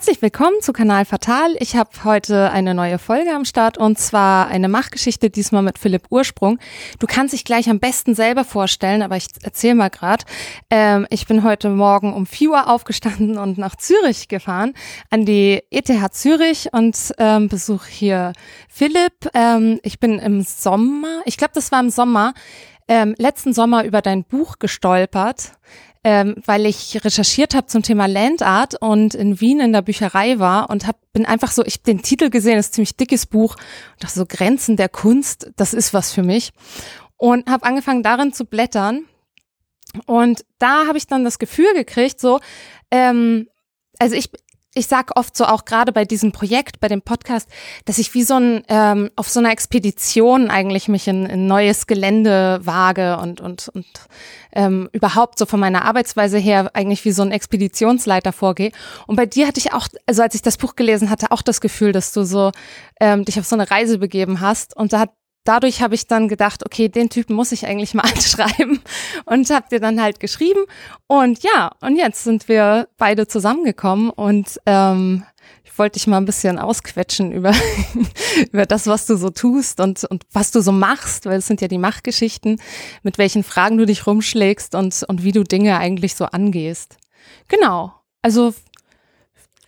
Herzlich willkommen zu Kanal Fatal. Ich habe heute eine neue Folge am Start und zwar eine Machgeschichte, diesmal mit Philipp Ursprung. Du kannst dich gleich am besten selber vorstellen, aber ich erzähle mal gerade. Ähm, ich bin heute Morgen um 4 Uhr aufgestanden und nach Zürich gefahren, an die ETH Zürich und ähm, besuche hier Philipp. Ähm, ich bin im Sommer, ich glaube, das war im Sommer, ähm, letzten Sommer über dein Buch gestolpert ähm, weil ich recherchiert habe zum Thema Landart und in Wien in der Bücherei war und hab, bin einfach so, ich habe den Titel gesehen, das ist ein ziemlich dickes Buch, und dachte so Grenzen der Kunst, das ist was für mich. Und habe angefangen darin zu blättern. Und da habe ich dann das Gefühl gekriegt, so, ähm, also ich, ich sag oft so auch gerade bei diesem Projekt, bei dem Podcast, dass ich wie so ein ähm, auf so einer Expedition eigentlich mich in, in neues Gelände wage und und und ähm, überhaupt so von meiner Arbeitsweise her eigentlich wie so ein Expeditionsleiter vorgehe. Und bei dir hatte ich auch, also als ich das Buch gelesen hatte, auch das Gefühl, dass du so ähm, dich auf so eine Reise begeben hast. Und da hat dadurch habe ich dann gedacht, okay, den Typen muss ich eigentlich mal anschreiben und habe dir dann halt geschrieben. Und ja, und jetzt sind wir beide zusammengekommen und ähm, ich wollte dich mal ein bisschen ausquetschen über, über das, was du so tust und, und was du so machst, weil es sind ja die Machtgeschichten, mit welchen Fragen du dich rumschlägst und, und wie du Dinge eigentlich so angehst. Genau. Also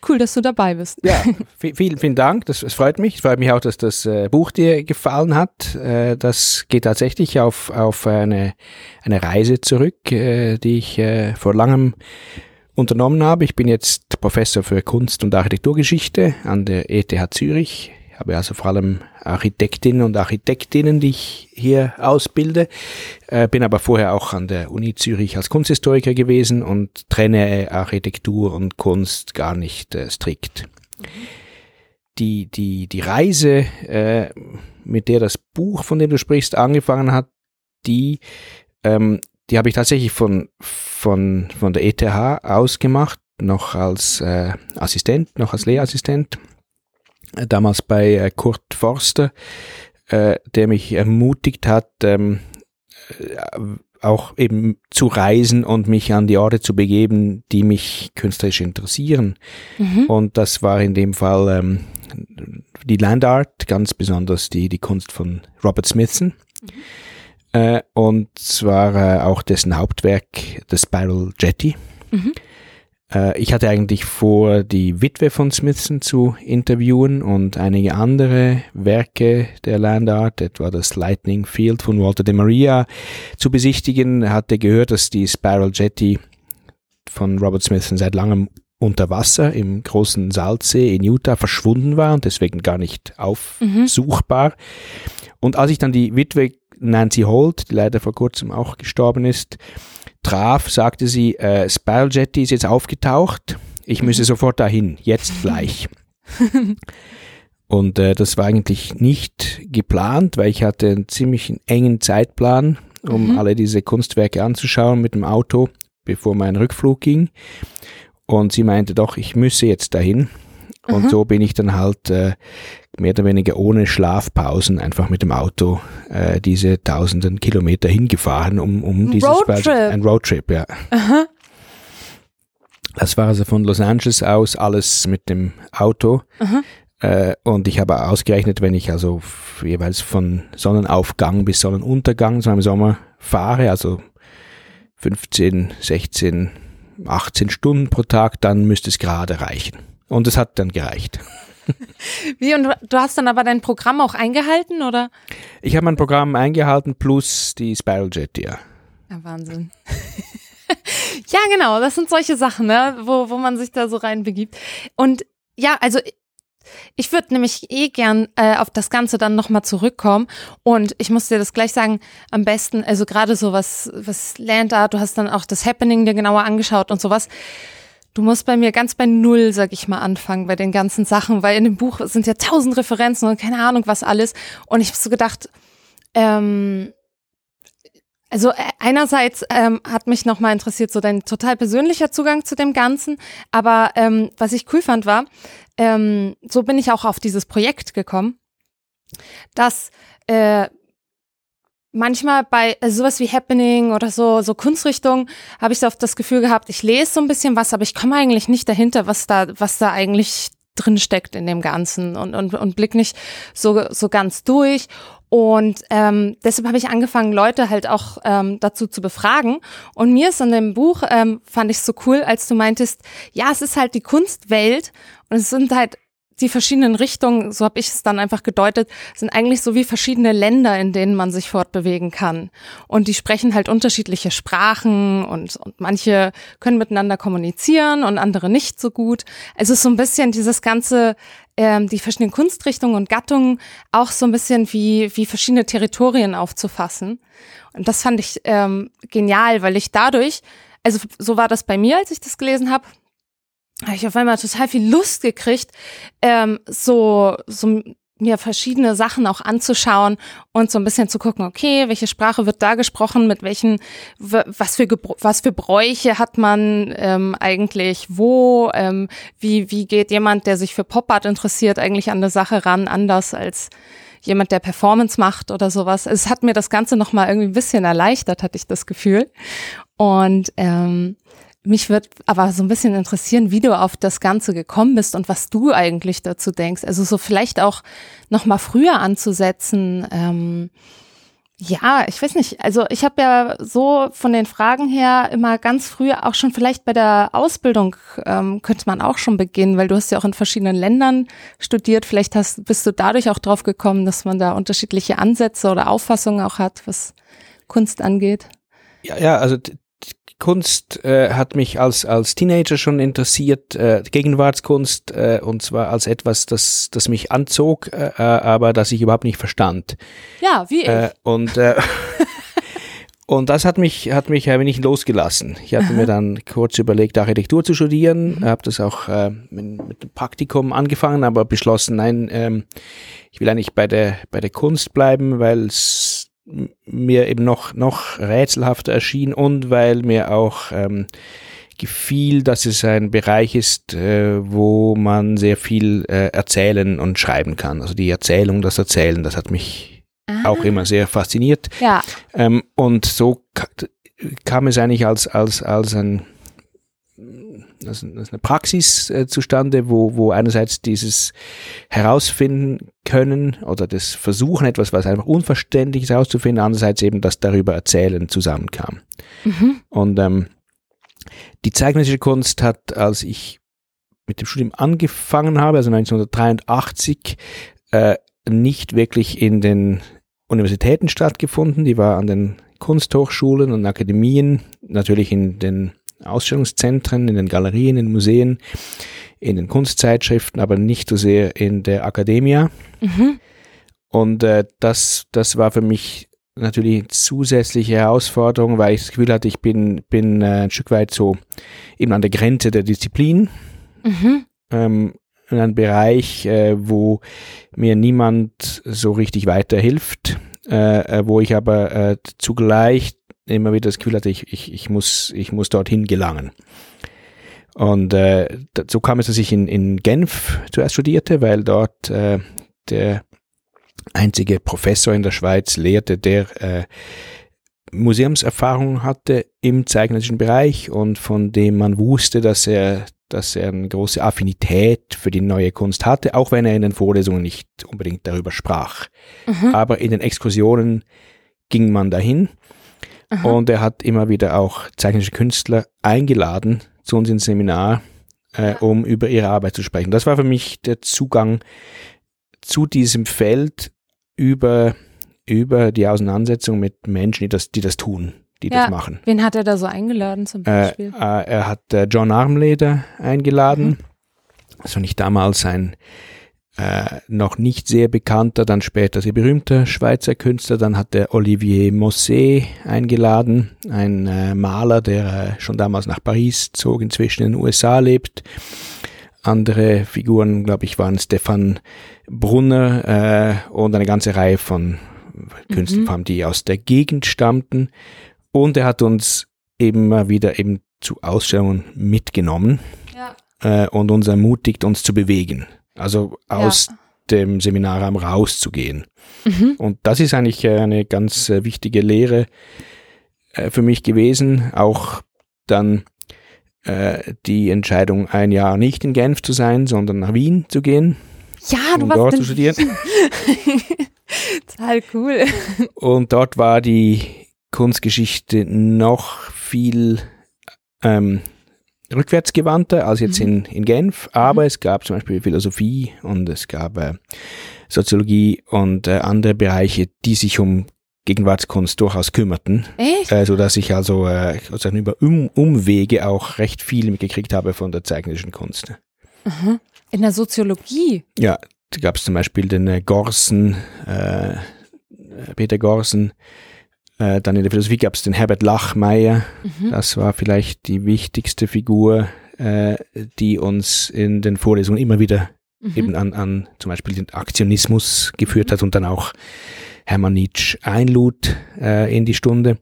Cool, dass du dabei bist. Ja, vielen, vielen Dank. Das, das freut mich. Es freut mich auch, dass das äh, Buch dir gefallen hat. Äh, das geht tatsächlich auf, auf eine, eine Reise zurück, äh, die ich äh, vor langem unternommen habe. Ich bin jetzt Professor für Kunst- und Architekturgeschichte an der ETH Zürich habe also vor allem Architektinnen und Architektinnen, die ich hier ausbilde, äh, bin aber vorher auch an der Uni Zürich als Kunsthistoriker gewesen und trenne Architektur und Kunst gar nicht äh, strikt. Die, die, die Reise, äh, mit der das Buch, von dem du sprichst, angefangen hat, die, ähm, die habe ich tatsächlich von, von, von der ETH ausgemacht, noch als äh, Assistent, noch als Lehrassistent damals bei äh, Kurt Forster, äh, der mich ermutigt hat, ähm, äh, auch eben zu reisen und mich an die Orte zu begeben, die mich künstlerisch interessieren. Mhm. Und das war in dem Fall ähm, die Landart, ganz besonders die, die Kunst von Robert Smithson. Mhm. Äh, und zwar äh, auch dessen Hauptwerk, The Spiral Jetty. Mhm. Äh, ich hatte eigentlich vor, die Witwe von Smithson zu interviewen und einige andere Werke der Landart, etwa das Lightning Field von Walter de Maria, zu besichtigen. Er hatte gehört, dass die Spiral Jetty von Robert Smithson seit langem unter Wasser im großen Salzsee in Utah verschwunden war und deswegen gar nicht aufsuchbar. Mhm. Und als ich dann die Witwe Nancy Holt, die leider vor kurzem auch gestorben ist, traf, sagte sie, äh, Spiral Jetty ist jetzt aufgetaucht, ich mhm. müsse sofort dahin, jetzt gleich. Und äh, das war eigentlich nicht geplant, weil ich hatte einen ziemlich engen Zeitplan, um mhm. alle diese Kunstwerke anzuschauen mit dem Auto, bevor mein Rückflug ging. Und sie meinte doch, ich müsse jetzt dahin. Und mhm. so bin ich dann halt äh, mehr oder weniger ohne Schlafpausen einfach mit dem Auto äh, diese tausenden Kilometer hingefahren, um, um dieses Roadtrip. ein Roadtrip, ja. Aha. Das war also von Los Angeles aus alles mit dem Auto. Äh, und ich habe ausgerechnet, wenn ich also jeweils von Sonnenaufgang bis Sonnenuntergang so im Sommer fahre, also 15, 16, 18 Stunden pro Tag, dann müsste es gerade reichen. Und es hat dann gereicht. Wie, und du hast dann aber dein Programm auch eingehalten, oder? Ich habe mein Programm eingehalten plus die Spiral Jet, ja. Ja, Wahnsinn. ja, genau, das sind solche Sachen, ne, wo, wo man sich da so reinbegibt. Und ja, also ich würde nämlich eh gern äh, auf das Ganze dann nochmal zurückkommen. Und ich muss dir das gleich sagen, am besten, also gerade so was, was Landart, du hast dann auch das Happening dir genauer angeschaut und sowas. Du musst bei mir ganz bei Null, sag ich mal, anfangen bei den ganzen Sachen, weil in dem Buch sind ja tausend Referenzen und keine Ahnung was alles. Und ich habe so gedacht, ähm, also äh, einerseits ähm, hat mich nochmal interessiert, so dein total persönlicher Zugang zu dem Ganzen. Aber ähm, was ich cool fand war, ähm, so bin ich auch auf dieses Projekt gekommen, dass äh, manchmal bei also sowas wie Happening oder so, so Kunstrichtungen, habe ich so oft das Gefühl gehabt, ich lese so ein bisschen was, aber ich komme eigentlich nicht dahinter, was da, was da eigentlich drin steckt in dem Ganzen und, und, und blick nicht so, so ganz durch. Und ähm, deshalb habe ich angefangen, Leute halt auch ähm, dazu zu befragen. Und mir ist an dem Buch, ähm, fand ich so cool, als du meintest, ja, es ist halt die Kunstwelt und es sind halt die verschiedenen Richtungen, so habe ich es dann einfach gedeutet, sind eigentlich so wie verschiedene Länder, in denen man sich fortbewegen kann. Und die sprechen halt unterschiedliche Sprachen und, und manche können miteinander kommunizieren und andere nicht so gut. Es ist so ein bisschen dieses ganze, ähm, die verschiedenen Kunstrichtungen und Gattungen auch so ein bisschen wie, wie verschiedene Territorien aufzufassen. Und das fand ich ähm, genial, weil ich dadurch, also so war das bei mir, als ich das gelesen habe, habe ich auf einmal total viel Lust gekriegt, ähm, so, so mir verschiedene Sachen auch anzuschauen und so ein bisschen zu gucken, okay, welche Sprache wird da gesprochen, mit welchen, was für, was für Bräuche hat man ähm, eigentlich wo, ähm, wie, wie geht jemand, der sich für Pop-Art interessiert, eigentlich an der Sache ran, anders als jemand, der Performance macht oder sowas. Es hat mir das Ganze nochmal irgendwie ein bisschen erleichtert, hatte ich das Gefühl. Und ähm, mich wird aber so ein bisschen interessieren, wie du auf das Ganze gekommen bist und was du eigentlich dazu denkst. Also so vielleicht auch noch mal früher anzusetzen. Ähm, ja, ich weiß nicht. Also ich habe ja so von den Fragen her immer ganz früh, auch schon vielleicht bei der Ausbildung ähm, könnte man auch schon beginnen, weil du hast ja auch in verschiedenen Ländern studiert. Vielleicht hast, bist du dadurch auch drauf gekommen, dass man da unterschiedliche Ansätze oder Auffassungen auch hat, was Kunst angeht. Ja, ja, also Kunst äh, hat mich als, als Teenager schon interessiert, äh, Gegenwartskunst, äh, und zwar als etwas, das, das mich anzog, äh, äh aber das ich überhaupt nicht verstand. Ja, wie ich. Äh, und, äh, und das hat mich, hat mich ein wenig losgelassen. Ich hatte Aha. mir dann kurz überlegt, Architektur zu studieren, mhm. habe das auch äh, mit, mit dem Praktikum angefangen, aber beschlossen, nein, ähm, ich will eigentlich bei der, bei der Kunst bleiben, weil es mir eben noch, noch rätselhafter erschien und weil mir auch ähm, gefiel, dass es ein Bereich ist, äh, wo man sehr viel äh, erzählen und schreiben kann. Also die Erzählung, das Erzählen, das hat mich ah. auch immer sehr fasziniert. Ja. Ähm, und so kam es eigentlich als, als, als ein das ist eine Praxis äh, zustande, wo, wo einerseits dieses herausfinden können oder das Versuchen, etwas, was einfach unverständlich ist, herauszufinden, andererseits eben das darüber erzählen zusammenkam. Mhm. Und ähm, die zeichnische Kunst hat, als ich mit dem Studium angefangen habe, also 1983, äh, nicht wirklich in den Universitäten stattgefunden. Die war an den Kunsthochschulen und Akademien, natürlich in den Ausstellungszentren, in den Galerien, in den Museen, in den Kunstzeitschriften, aber nicht so sehr in der Akademie. Mhm. Und äh, das, das war für mich natürlich eine zusätzliche Herausforderung, weil ich das Gefühl hatte, ich bin, bin äh, ein Stück weit so eben an der Grenze der Disziplin. Mhm. Ähm, in einem Bereich, äh, wo mir niemand so richtig weiterhilft, äh, äh wo ich aber äh, zugleich immer wieder das Gefühl hatte, ich, ich, ich, muss, ich muss dorthin gelangen. Und äh, so kam es, dass ich in, in Genf zuerst studierte, weil dort äh, der einzige Professor in der Schweiz lehrte, der äh, Museumserfahrung hatte im zeichnerischen Bereich und von dem man wusste, dass er, dass er eine große Affinität für die neue Kunst hatte, auch wenn er in den Vorlesungen nicht unbedingt darüber sprach. Mhm. Aber in den Exkursionen ging man dahin Aha. Und er hat immer wieder auch zeichnerische Künstler eingeladen zu uns ins Seminar, äh, um über ihre Arbeit zu sprechen. Das war für mich der Zugang zu diesem Feld über, über die Auseinandersetzung mit Menschen, die das, die das tun, die ja, das machen. Wen hat er da so eingeladen zum Beispiel? Äh, äh, er hat äh, John Armleder eingeladen. Mhm. Das fand ich damals ein äh, noch nicht sehr bekannter, dann später sehr berühmter Schweizer Künstler. Dann hat der Olivier Mosset eingeladen, ein äh, Maler, der äh, schon damals nach Paris zog, inzwischen in den USA lebt. Andere Figuren, glaube ich, waren Stefan Brunner äh, und eine ganze Reihe von Künstlern, mhm. die aus der Gegend stammten. Und er hat uns eben mal wieder eben zu Ausstellungen mitgenommen ja. äh, und uns ermutigt, uns zu bewegen. Also aus ja. dem Seminarraum rauszugehen. Mhm. Und das ist eigentlich äh, eine ganz äh, wichtige Lehre äh, für mich gewesen. Auch dann die Entscheidung, ein Jahr nicht in Genf zu sein, sondern nach Wien zu gehen, Ja, du um warst dort zu studieren. Total cool. Und dort war die Kunstgeschichte noch viel ähm, rückwärtsgewandter als jetzt Mhm. in, in Genf, aber es gab zum Beispiel Philosophie und es gab äh, Soziologie und äh, andere Bereiche, die sich um Gegenwartskunst durchaus kümmerten, Echt? äh, so dass ich also äh, sozusagen über um Umwege auch recht viel mitgekriegt habe von der zeichnischen Kunst. Aha. In der Soziologie. Ja, da gab es zum Beispiel den äh, Gorsen, äh, Peter Gorsen, äh, dann in der Philosophie gab es den Herbert Lachmeier, Mhm. das war vielleicht die wichtigste Figur, äh, die uns in den Vorlesungen immer wieder Mhm. eben an, an zum Beispiel den Aktionismus geführt hat und dann auch Hermann Nietzsche einlud äh, in die Stunde.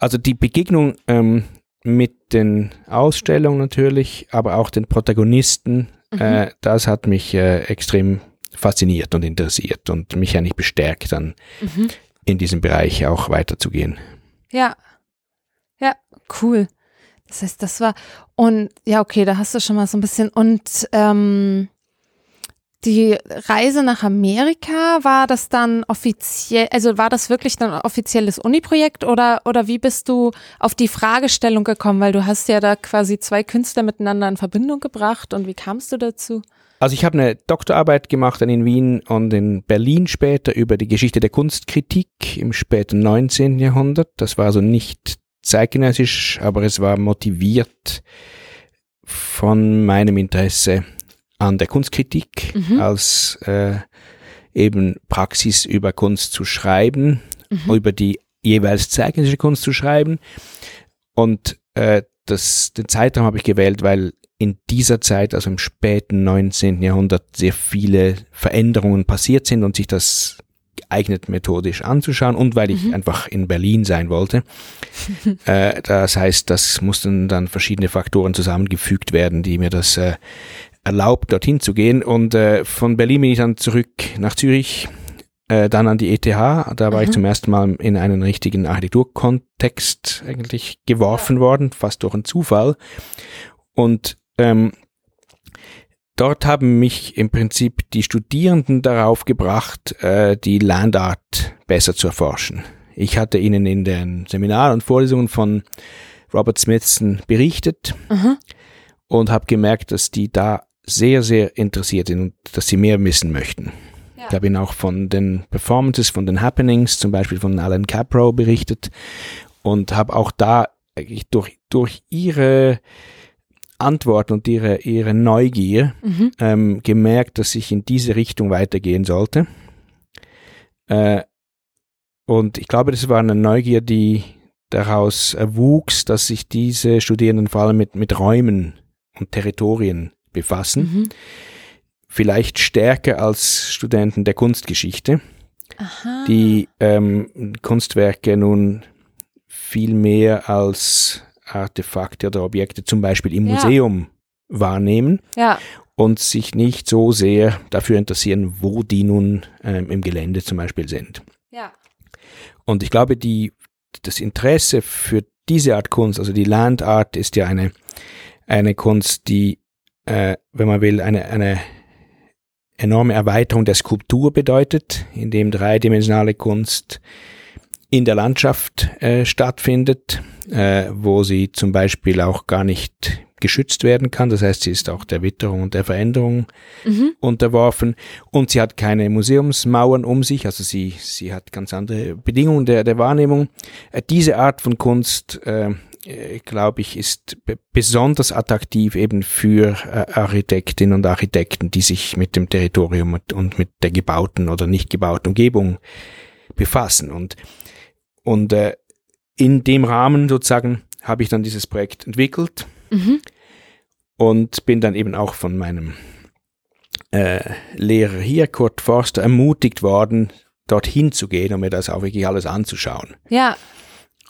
Also die Begegnung ähm, mit den Ausstellungen natürlich, aber auch den Protagonisten, Mhm. äh, das hat mich äh, extrem fasziniert und interessiert und mich eigentlich bestärkt, dann Mhm. In diesem Bereich auch weiterzugehen. Ja. Ja, cool. Das heißt, das war. Und ja, okay, da hast du schon mal so ein bisschen. Und ähm, die Reise nach Amerika, war das dann offiziell, also war das wirklich dann offizielles Uni-Projekt oder, oder wie bist du auf die Fragestellung gekommen? Weil du hast ja da quasi zwei Künstler miteinander in Verbindung gebracht und wie kamst du dazu? Also ich habe eine Doktorarbeit gemacht dann in Wien und in Berlin später über die Geschichte der Kunstkritik im späten 19. Jahrhundert. Das war also nicht zeitgenössisch, aber es war motiviert von meinem Interesse an der Kunstkritik Mhm. als äh, eben Praxis über Kunst zu schreiben, Mhm. über die jeweils zeitgenössische Kunst zu schreiben. Und äh, das, den Zeitraum habe ich gewählt, weil in dieser Zeit, also im späten 19. Jahrhundert, sehr viele Veränderungen passiert sind und sich das geeignet methodisch anzuschauen und weil ich Mhm. einfach in Berlin sein wollte. äh, das heißt, das mussten dann verschiedene Faktoren zusammengefügt werden, die mir das äh, erlaubt, dorthin zu gehen. Und äh, von Berlin bin ich dann zurück nach Zürich, äh, dann an die ETH. Da war ich Mhm. zum ersten Mal in einen richtigen Architekturkontext eigentlich geworfen worden, fast durch einen Zufall. Und ähm, dort haben mich im Prinzip die Studierenden darauf gebracht, äh, die Landart besser zu erforschen. Ich hatte ihnen in den Seminaren und Vorlesungen von Robert Smithson berichtet Aha. und habe gemerkt, dass die da sehr, sehr interessiert sind und dass sie mehr wissen möchten. Ja. Ich habe ihnen auch von den Performances, von den Happenings, zum Beispiel von Alan Capro berichtet und habe auch da durch, durch ihre Antworten und ihre, ihre Neugier Mhm. ähm, gemerkt, dass ich in diese Richtung weitergehen sollte. Äh, und ich glaube, das war eine Neugier, die daraus erwuchs, dass sich diese Studierenden vor allem mit, mit Räumen und Territorien befassen. Mhm. Vielleicht stärker als Studenten der Kunstgeschichte, Aha. die ähm, Kunstwerke nun viel mehr als Artefakte oder Objekte zum Beispiel im Ja. Museum wahrnehmen Ja. und sich nicht so sehr dafür interessieren, wo die nun ähm, im Gelände zum Beispiel sind. Ja. Und ich glaube, die, das Interesse für diese Art Kunst, also die Landart ist ja eine, eine Kunst, die, äh, wenn man will, eine, eine enorme Erweiterung der Skulptur bedeutet, indem dreidimensionale Kunst in der Landschaft äh, stattfindet, äh, wo sie zum Beispiel auch gar nicht geschützt werden kann. Das heißt, sie ist auch der Witterung und der Veränderung Mhm. unterworfen und sie hat keine Museumsmauern um sich, also sie, sie hat ganz andere Bedingungen der, der Wahrnehmung. Äh, diese Art von Kunst, äh, äh, glaube ich, ist be- besonders attraktiv eben für äh, Architektinnen und Architekten, die sich mit dem Territorium und, und mit der gebauten oder nicht gebauten Umgebung befassen. Und, und äh, in dem Rahmen sozusagen habe ich dann dieses Projekt entwickelt Mhm. und bin dann eben auch von meinem äh, Lehrer hier, Kurt Forster, ermutigt worden, dorthin zu gehen, um mir das auch wirklich alles anzuschauen. Ja.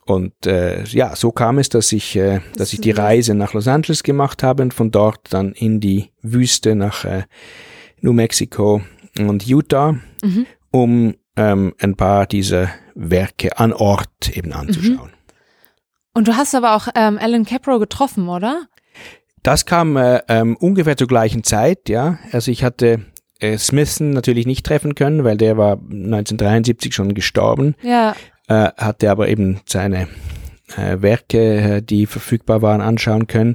Und äh, ja, so kam es, dass ich, äh, dass ich die Reise nach Los Angeles gemacht habe und von dort dann in die Wüste nach äh, New Mexico und Utah, mhm. um ähm, ein paar dieser Werke an Ort eben anzuschauen. Mhm. Und du hast aber auch ähm, Alan Capro getroffen, oder? Das kam äh, ähm, ungefähr zur gleichen Zeit, ja. Also ich hatte äh, Smithson natürlich nicht treffen können, weil der war 1973 schon gestorben. Ja. Äh, hatte aber eben seine äh, Werke, äh, die verfügbar waren, anschauen können.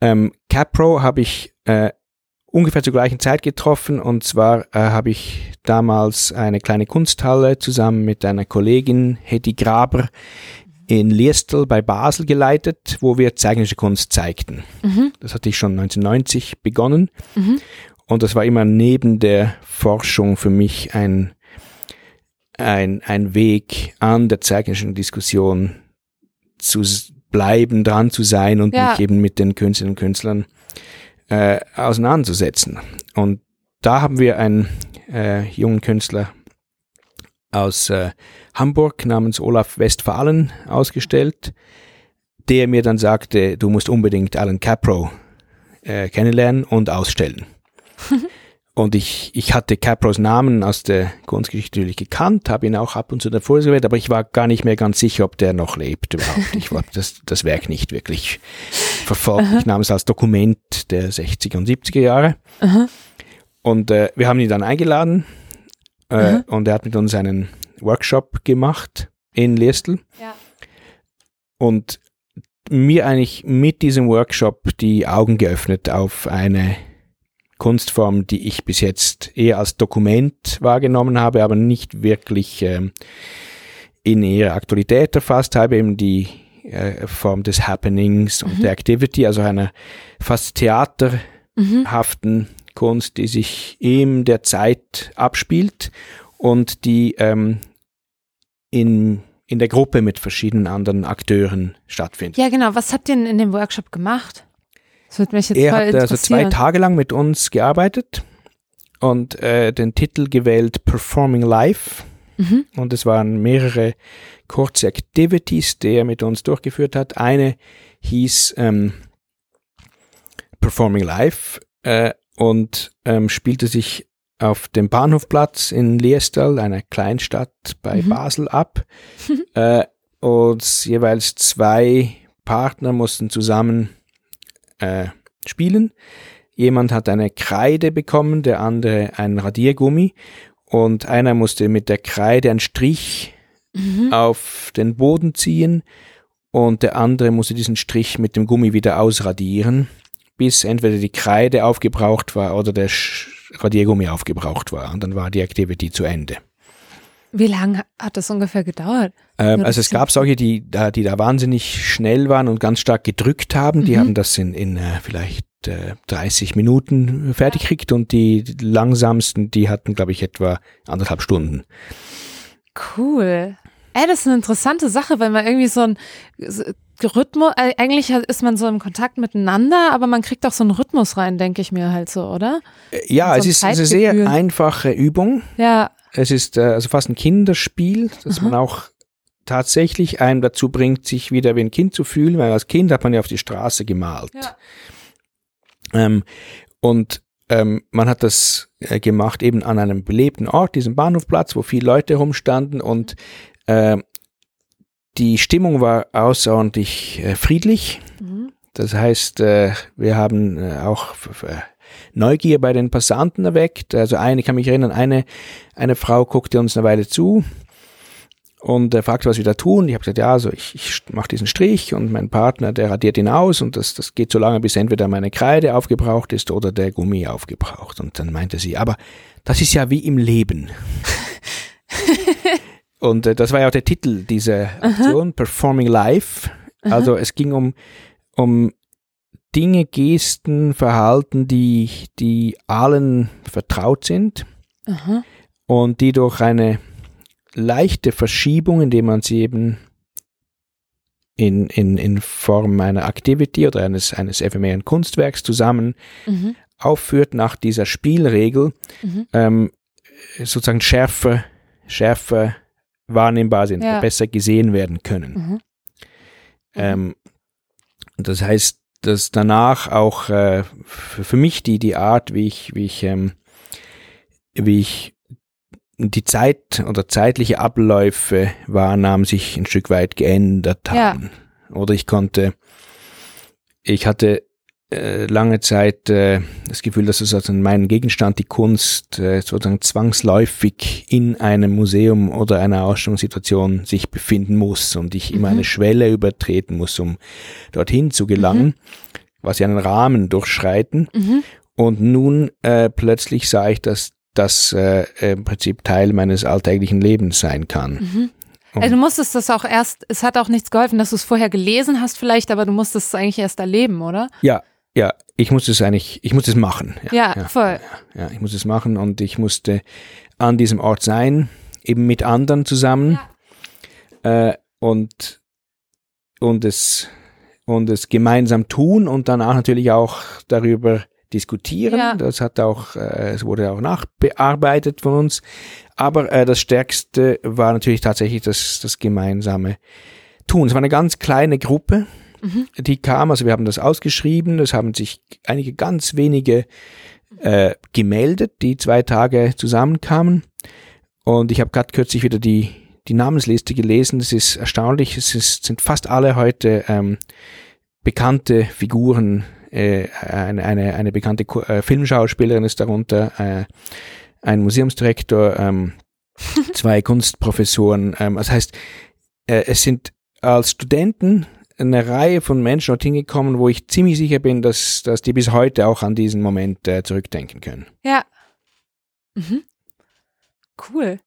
Ähm, Capro habe ich äh, ungefähr zur gleichen Zeit getroffen und zwar äh, habe ich damals eine kleine Kunsthalle zusammen mit einer Kollegin Hedi Graber in Liestel bei Basel geleitet, wo wir zeichnische Kunst zeigten. Mhm. Das hatte ich schon 1990 begonnen mhm. und das war immer neben der Forschung für mich ein, ein, ein Weg an der zeichnischen Diskussion zu bleiben, dran zu sein und ja. mich eben mit den Künstlerinnen und Künstlern äh, auseinanderzusetzen. Und da haben wir einen äh, jungen Künstler aus äh, Hamburg namens Olaf Westphalen ausgestellt, der mir dann sagte, du musst unbedingt Alan Capro äh, kennenlernen und ausstellen. Und ich, ich hatte Capros Namen aus der Kunstgeschichte natürlich gekannt, habe ihn auch ab und zu davor gewählt, aber ich war gar nicht mehr ganz sicher, ob der noch lebt überhaupt. Ich habe das, das Werk nicht wirklich verfolgt. Ich nahm es als Dokument der 60er und 70er Jahre. Aha. Und äh, wir haben ihn dann eingeladen äh, und er hat mit uns einen Workshop gemacht in Liestel. Ja. Und mir eigentlich mit diesem Workshop die Augen geöffnet auf eine Kunstform, die ich bis jetzt eher als Dokument wahrgenommen habe, aber nicht wirklich ähm, in ihrer Aktualität erfasst habe, eben die äh, Form des Happenings und mhm. der Activity, also einer fast theaterhaften mhm. Kunst, die sich in der Zeit abspielt und die ähm, in in der Gruppe mit verschiedenen anderen Akteuren stattfindet. Ja, genau. Was habt ihr denn in dem Workshop gemacht? Das wird mich jetzt er hat also zwei Tage lang mit uns gearbeitet und äh, den Titel gewählt Performing Life. Mhm. Und es waren mehrere kurze Activities, die er mit uns durchgeführt hat. Eine hieß ähm, Performing Life äh, und ähm, spielte sich auf dem Bahnhofplatz in Liestal, einer Kleinstadt bei mhm. Basel, ab. äh, und jeweils zwei Partner mussten zusammen äh, spielen. Jemand hat eine Kreide bekommen, der andere ein Radiergummi und einer musste mit der Kreide einen Strich mhm. auf den Boden ziehen und der andere musste diesen Strich mit dem Gummi wieder ausradieren, bis entweder die Kreide aufgebraucht war oder der Radiergummi aufgebraucht war und dann war die Activity zu Ende. Wie lange hat das ungefähr gedauert? Ähm, also es gab solche, die da, die da wahnsinnig schnell waren und ganz stark gedrückt haben. Die mhm. haben das in, in äh, vielleicht äh, 30 Minuten fertig gekriegt und die langsamsten, die hatten, glaube ich, etwa anderthalb Stunden. Cool. Ey, das ist eine interessante Sache, weil man irgendwie so ein Rhythmus, äh, eigentlich ist man so im Kontakt miteinander, aber man kriegt auch so einen Rhythmus rein, denke ich mir halt so, oder? Äh, ja, so es ist eine sehr einfache Übung. Ja. Es ist äh, also fast ein Kinderspiel, dass Aha. man auch tatsächlich einem dazu bringt, sich wieder wie ein Kind zu fühlen, weil als Kind hat man ja auf die Straße gemalt. Ja. Ähm, und ähm, man hat das äh, gemacht eben an einem belebten Ort, diesem Bahnhofplatz, wo viele Leute rumstanden und äh, die Stimmung war außerordentlich äh, friedlich. Mhm. Das heißt, äh, wir haben äh, auch Neugier bei den Passanten erweckt. Also eine, ich kann mich erinnern, eine, eine Frau guckte uns eine Weile zu und äh, fragte, was wir da tun. Ich habe gesagt, ja, also ich, ich mache diesen Strich und mein Partner, der radiert ihn aus und das, das geht so lange, bis entweder meine Kreide aufgebraucht ist oder der Gummi aufgebraucht. Und dann meinte sie, aber das ist ja wie im Leben. und äh, das war ja auch der Titel dieser Aktion, Aha. Performing Life. Also Aha. es ging um, um Dinge, Gesten, Verhalten, die, die allen vertraut sind Aha. und die durch eine leichte Verschiebung, indem man sie eben in, in, in Form einer Activity oder eines, eines ephemeren Kunstwerks zusammen mhm. aufführt nach dieser Spielregel, mhm. ähm, sozusagen schärfer, schärfer wahrnehmbar sind, ja. besser gesehen werden können. Mhm. Ähm, das heißt, dass danach auch äh, für, mich die, die Art, wie ich, wie ich ähm, wie ich die Zeit oder zeitliche Abläufe wahrnahm, sich ein Stück weit geändert haben. Ja. Oder ich konnte, ich hatte lange Zeit äh, das Gefühl, dass sozusagen mein Gegenstand, die Kunst, äh, sozusagen zwangsläufig in einem Museum oder einer Ausstellungssituation sich befinden muss und ich mhm. immer eine Schwelle übertreten muss, um dorthin zu gelangen, mhm. quasi einen Rahmen durchschreiten. Mhm. Und nun äh, plötzlich sah ich, dass das äh, im Prinzip Teil meines alltäglichen Lebens sein kann. Mhm. Also du musstest das auch erst, es hat auch nichts geholfen, dass du es vorher gelesen hast vielleicht, aber du musstest es eigentlich erst erleben, oder? Ja, ja, ich musste es eigentlich, ich musste es machen. Ja, ja voll. Ja, ich musste es machen und ich musste an diesem Ort sein, eben mit anderen zusammen ja. äh, und, und, es, und es gemeinsam tun und dann auch natürlich auch darüber diskutieren. Ja. Das hat auch, äh, es wurde auch nachbearbeitet von uns. Aber äh, das Stärkste war natürlich tatsächlich das, das gemeinsame Tun. Es war eine ganz kleine Gruppe, mhm. die kam. Also wir haben das ausgeschrieben. Es haben sich einige ganz wenige äh, gemeldet, die zwei Tage zusammenkamen. Und ich habe gerade kürzlich wieder die, die Namensliste gelesen. Das ist erstaunlich. Es ist, sind fast alle heute ähm, bekannte Figuren äh, eine, eine, eine bekannte äh, Filmschauspielerin ist darunter, äh, ein Museumsdirektor, ähm, zwei Kunstprofessoren. Ähm, das heißt, äh, es sind als Studenten eine Reihe von Menschen dorthin gekommen, wo ich ziemlich sicher bin, dass, dass die bis heute auch an diesen Moment äh, zurückdenken können. Ja. Mhm. Cool.